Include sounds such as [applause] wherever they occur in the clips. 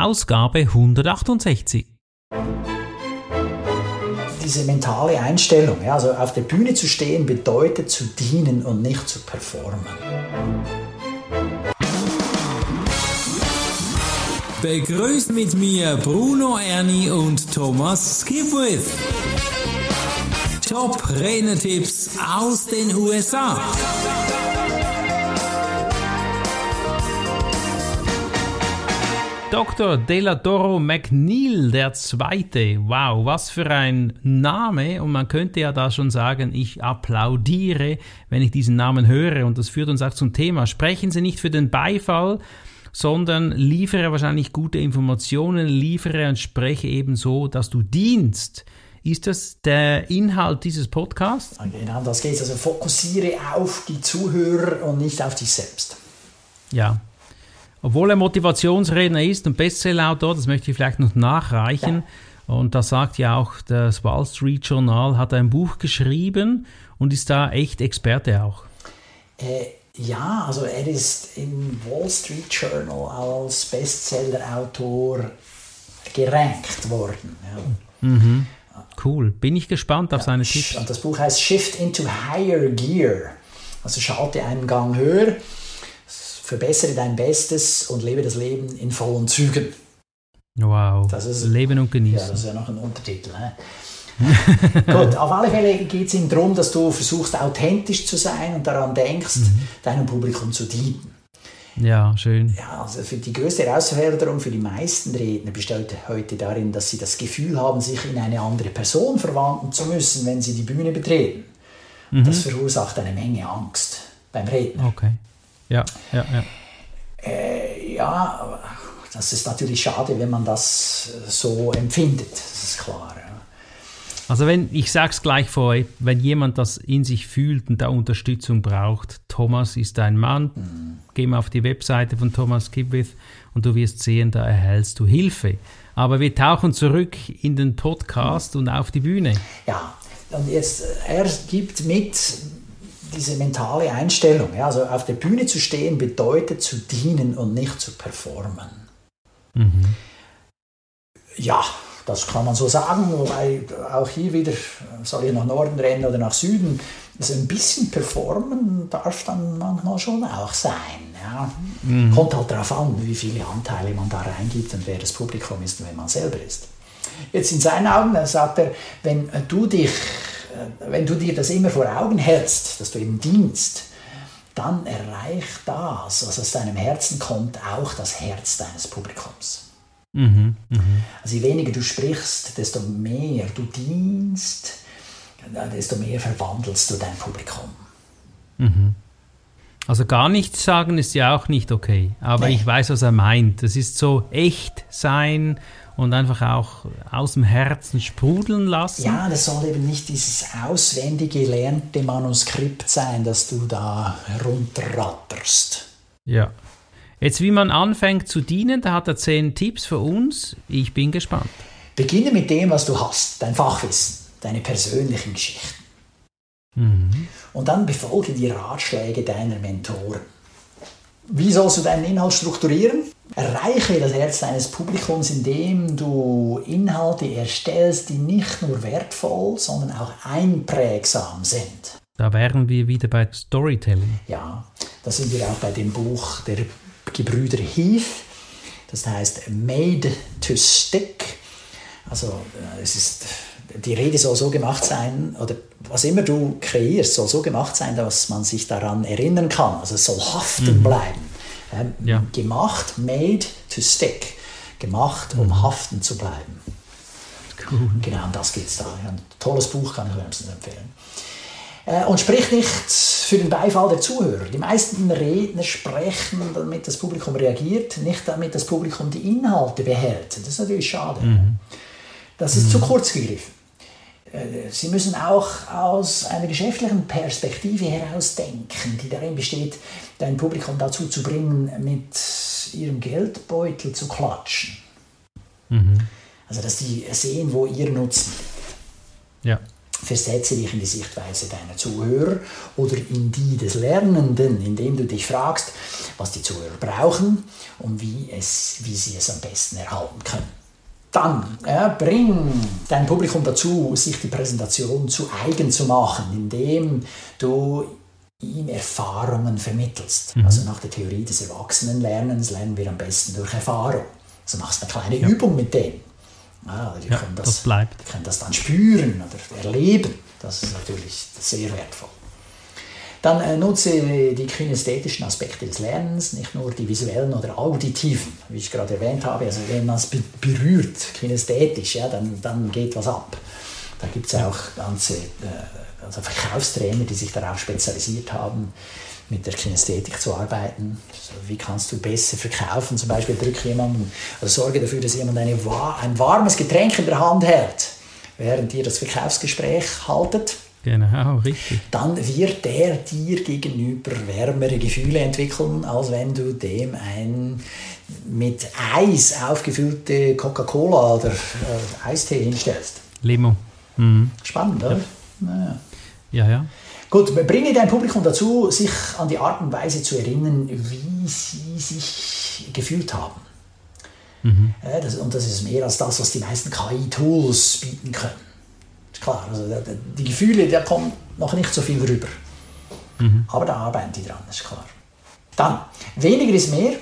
Ausgabe 168. Diese mentale Einstellung, ja, also auf der Bühne zu stehen, bedeutet zu dienen und nicht zu performen. Begrüßt mit mir Bruno Ernie und Thomas Skipwith. Top Renetipps aus den USA. Dr. Delatoro McNeil, der Zweite. Wow, was für ein Name. Und man könnte ja da schon sagen, ich applaudiere, wenn ich diesen Namen höre. Und das führt uns auch zum Thema. Sprechen Sie nicht für den Beifall, sondern liefere wahrscheinlich gute Informationen, liefere und spreche eben so, dass du dienst. Ist das der Inhalt dieses Podcasts? Genau, das geht. Also fokussiere auf die Zuhörer und nicht auf dich selbst. Ja, obwohl er Motivationsredner ist und Bestsellerautor, das möchte ich vielleicht noch nachreichen. Ja. Und da sagt ja auch das Wall Street Journal, hat ein Buch geschrieben und ist da echt Experte auch. Äh, ja, also er ist im Wall Street Journal als Bestsellerautor gerankt worden. Ja. Mhm. Cool, bin ich gespannt auf ja, seine Tipps. Und das Buch heißt Shift into Higher Gear. Also schalte einen Gang höher verbessere dein Bestes und lebe das Leben in vollen Zügen. Wow. Das ist, Leben und genießen. Ja, das ist ja noch ein Untertitel. Ne? [laughs] Gut, auf alle Fälle geht es ihm darum, dass du versuchst, authentisch zu sein und daran denkst, mhm. deinem Publikum zu dienen. Ja, schön. Ja, also für die größte Herausforderung für die meisten Redner besteht heute darin, dass sie das Gefühl haben, sich in eine andere Person verwandeln zu müssen, wenn sie die Bühne betreten. Mhm. Das verursacht eine Menge Angst beim Redner. Okay. Ja, ja, ja. Äh, ja, das ist natürlich schade, wenn man das so empfindet, das ist klar. Ja. Also wenn, ich sage es gleich vorher, wenn jemand das in sich fühlt und da Unterstützung braucht, Thomas ist ein Mann, mhm. geh mal auf die Webseite von Thomas Kibwith und du wirst sehen, da erhältst du Hilfe. Aber wir tauchen zurück in den Podcast mhm. und auf die Bühne. Ja, und jetzt, er gibt mit, diese mentale Einstellung. Ja, also auf der Bühne zu stehen bedeutet zu dienen und nicht zu performen. Mhm. Ja, das kann man so sagen, wobei auch hier wieder, soll ich nach Norden rennen oder nach Süden, also ein bisschen performen darf dann manchmal schon auch sein. Ja. Mhm. Kommt halt darauf an, wie viele Anteile man da reingibt und wer das Publikum ist und wer man selber ist. Jetzt in seinen Augen sagt er, wenn du dich wenn du dir das immer vor Augen hältst, dass du im Dienst, dann erreicht das, was aus deinem Herzen kommt, auch das Herz deines Publikums. Mhm, mh. Also je weniger du sprichst, desto mehr du dienst, desto mehr verwandelst du dein Publikum. Mhm. Also gar nichts sagen ist ja auch nicht okay, aber nee. ich weiß, was er meint. Das ist so echt sein und einfach auch aus dem Herzen sprudeln lassen. Ja, das soll eben nicht dieses auswendig gelernte Manuskript sein, das du da herunterratterst. Ja. Jetzt, wie man anfängt zu dienen, da hat er zehn Tipps für uns. Ich bin gespannt. Beginne mit dem, was du hast, dein Fachwissen, deine persönlichen Geschichten. Mhm. Und dann befolge die Ratschläge deiner Mentoren. Wie sollst du deinen Inhalt strukturieren? Erreiche das Herz deines Publikums, indem du Inhalte erstellst, die nicht nur wertvoll, sondern auch einprägsam sind. Da wären wir wieder bei Storytelling. Ja, da sind wir auch bei dem Buch der Gebrüder Heath. Das heißt Made to Stick. Also äh, es ist die Rede soll so gemacht sein, oder was immer du kreierst, soll so gemacht sein, dass man sich daran erinnern kann. Also es soll haften mhm. bleiben. Ähm, ja. Gemacht, made to stick. Gemacht, um mhm. haften zu bleiben. Cool. Genau, um das geht es da. Ein tolles Buch kann ich wärmstens empfehlen. Äh, und sprich nicht für den Beifall der Zuhörer. Die meisten Redner sprechen, damit das Publikum reagiert, nicht damit das Publikum die Inhalte behält. Das ist natürlich schade. Mhm. Das ist mhm. zu kurz gegriffen. Äh, Sie müssen auch aus einer geschäftlichen Perspektive heraus denken, die darin besteht, dein Publikum dazu zu bringen, mit ihrem Geldbeutel zu klatschen. Mhm. Also, dass die sehen, wo ihr Nutzen. Ja. Versetze dich in die Sichtweise deiner Zuhörer oder in die des Lernenden, indem du dich fragst, was die Zuhörer brauchen und wie, es, wie sie es am besten erhalten können. Dann ja, bring dein Publikum dazu, sich die Präsentation zu eigen zu machen, indem du ihm Erfahrungen vermittelst. Mhm. Also nach der Theorie des Erwachsenenlernens lernen wir am besten durch Erfahrung. Also machst eine kleine ja. Übung mit denen. Ja, die ja, können das, das bleibt. können das dann spüren oder erleben. Das ist natürlich sehr wertvoll. Dann äh, nutze die kinästhetischen Aspekte des Lernens, nicht nur die visuellen oder auditiven, wie ich gerade erwähnt habe. Also wenn man es berührt, kinästhetisch, ja, dann, dann geht was ab. Da gibt es auch ganze äh, also Verkaufstrainer, die sich darauf spezialisiert haben, mit der Kinästhetik zu arbeiten. Also wie kannst du besser verkaufen? Zum Beispiel drücke jemanden, also sorge dafür, dass jemand eine, ein warmes Getränk in der Hand hält, während ihr das Verkaufsgespräch haltet. Genau, richtig. Dann wird der dir gegenüber wärmere Gefühle entwickeln, als wenn du dem ein mit Eis aufgefüllte Coca-Cola oder äh, Eistee hinstellst. Limo. Mhm. Spannend, oder? Ja. Naja. ja, ja. Gut, bringe dein Publikum dazu, sich an die Art und Weise zu erinnern, wie sie sich gefühlt haben. Mhm. Ja, das, und das ist mehr als das, was die meisten KI-Tools bieten können. Klar, also die Gefühle, da kommt noch nicht so viel rüber. Mhm. Aber da arbeiten die dran, ist klar. Dann, weniger ist mehr.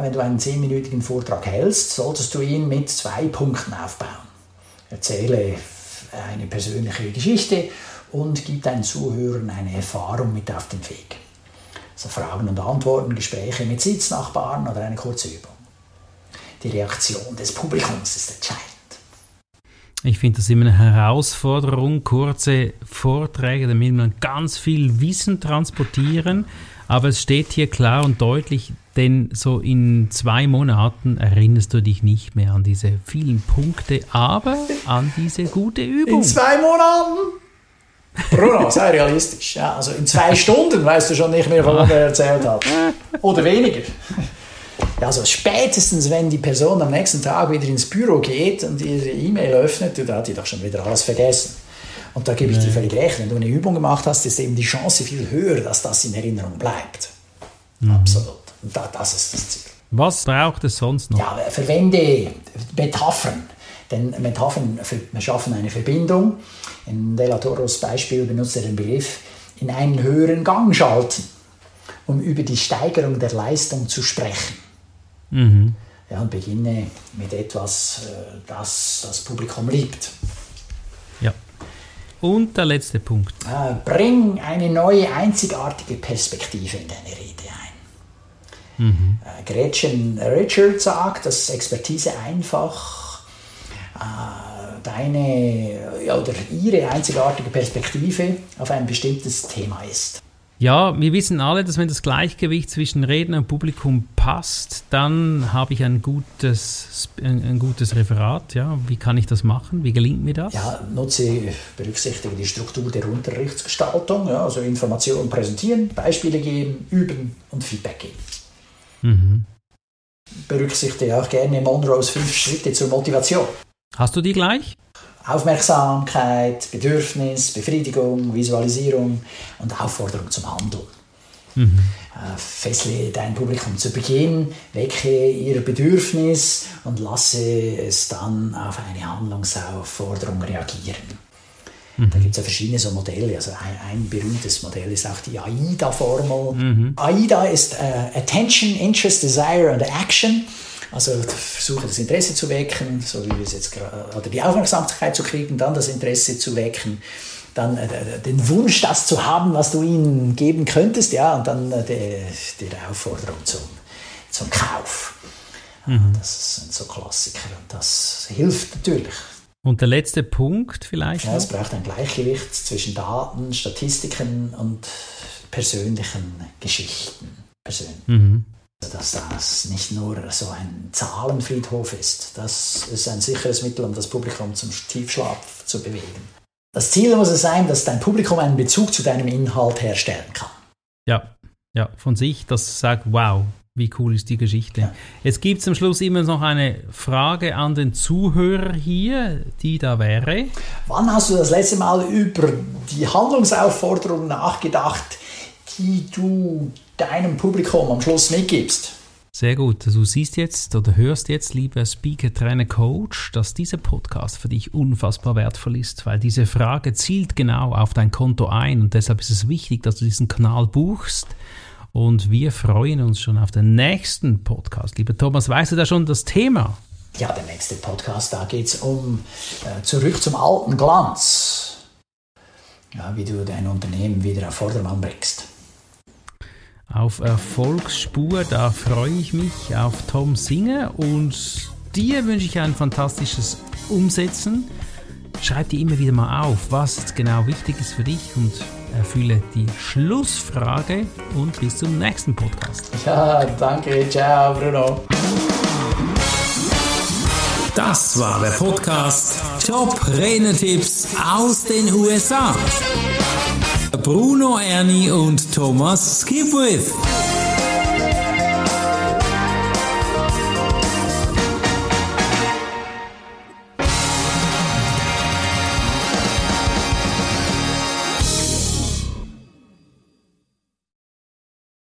Wenn du einen zehnminütigen Vortrag hältst, solltest du ihn mit zwei Punkten aufbauen. Erzähle eine persönliche Geschichte und gib deinen Zuhörern eine Erfahrung mit auf den Weg. Also Fragen und Antworten, Gespräche mit Sitznachbarn oder eine kurze Übung. Die Reaktion des Publikums ist entscheidend. Ich finde das immer eine Herausforderung, kurze Vorträge, damit man ganz viel Wissen transportieren. Aber es steht hier klar und deutlich, denn so in zwei Monaten erinnerst du dich nicht mehr an diese vielen Punkte, aber an diese gute Übung. In zwei Monaten? Bruno, sei realistisch. Ja, also in zwei [laughs] Stunden weißt du schon nicht mehr, was er erzählt hat. Oder weniger. Also spätestens, wenn die Person am nächsten Tag wieder ins Büro geht und ihre E-Mail öffnet, da hat die doch schon wieder alles vergessen. Und da gebe ich dir völlig recht. Wenn du eine Übung gemacht hast, ist eben die Chance viel höher, dass das in Erinnerung bleibt. Mhm. Absolut. Und da, das ist das Ziel. Was braucht es sonst noch? Ja, verwende Metaphern. Denn Metaphern schaffen eine Verbindung. In Della Toros Beispiel benutzt er den Begriff in einen höheren Gang schalten, um über die Steigerung der Leistung zu sprechen. Mhm. Ja, und beginne mit etwas, äh, das das Publikum liebt. Ja. Und der letzte Punkt. Äh, bring eine neue, einzigartige Perspektive in deine Rede ein. Mhm. Äh, Gretchen Richard sagt, dass Expertise einfach deine oder ihre einzigartige Perspektive auf ein bestimmtes Thema ist. Ja, wir wissen alle, dass wenn das Gleichgewicht zwischen Redner und Publikum passt, dann habe ich ein gutes, ein, gutes Referat. Ja, wie kann ich das machen? Wie gelingt mir das? Ja, nutze, berücksichtige die Struktur der Unterrichtsgestaltung, ja, also Informationen präsentieren, Beispiele geben, üben und Feedback geben. Mhm. Berücksichtige auch gerne Monroes fünf Schritte zur Motivation. Hast du die gleich? Aufmerksamkeit, Bedürfnis, Befriedigung, Visualisierung und Aufforderung zum Handeln. Mhm. Äh, fessle dein Publikum zu Beginn, wecke ihr Bedürfnis und lasse es dann auf eine Handlungsaufforderung reagieren. Mhm. Da gibt es ja verschiedene so Modelle. Also ein, ein, berühmtes Modell ist auch die AIDA-Formel. Mhm. AIDA ist uh, Attention, Interest, Desire and Action. Also versuche das Interesse zu wecken, so wie wir es jetzt gerade, oder die Aufmerksamkeit zu kriegen, dann das Interesse zu wecken, dann äh, den Wunsch, das zu haben, was du ihnen geben könntest, ja, und dann äh, die, die Aufforderung zum, zum Kauf. Mhm. Das sind so Klassiker und das hilft natürlich. Und der letzte Punkt vielleicht? Ja, es braucht ein Gleichgewicht zwischen Daten, Statistiken und persönlichen Geschichten. Persönlich. Mhm dass das nicht nur so ein Zahlenfriedhof ist. Das ist ein sicheres Mittel, um das Publikum zum Tiefschlaf zu bewegen. Das Ziel muss es sein, dass dein Publikum einen Bezug zu deinem Inhalt herstellen kann. Ja, ja, von sich, das sagt, wow, Wie cool ist die Geschichte? Ja. Jetzt gibt es am Schluss immer noch eine Frage an den Zuhörer hier, die da wäre. Wann hast du das letzte Mal über die Handlungsaufforderung nachgedacht, die du deinem Publikum am Schluss mitgibst? Sehr gut. Du siehst jetzt oder hörst jetzt, lieber Speaker, Trainer, Coach, dass dieser Podcast für dich unfassbar wertvoll ist, weil diese Frage zielt genau auf dein Konto ein und deshalb ist es wichtig, dass du diesen Kanal buchst und wir freuen uns schon auf den nächsten Podcast. Lieber Thomas, weißt du da schon das Thema? Ja, der nächste Podcast, da geht es um äh, zurück zum alten Glanz. Ja, wie du dein Unternehmen wieder auf Vordermann bringst. Auf Erfolgsspur, da freue ich mich auf Tom Singer und dir wünsche ich ein fantastisches Umsetzen. Schreib dir immer wieder mal auf, was genau wichtig ist für dich und erfülle die Schlussfrage und bis zum nächsten Podcast. [laughs] Ja, danke. Ciao, Bruno. Das war der Podcast Top Renetipps aus den USA. Bruno Ernie und Thomas Skipwith.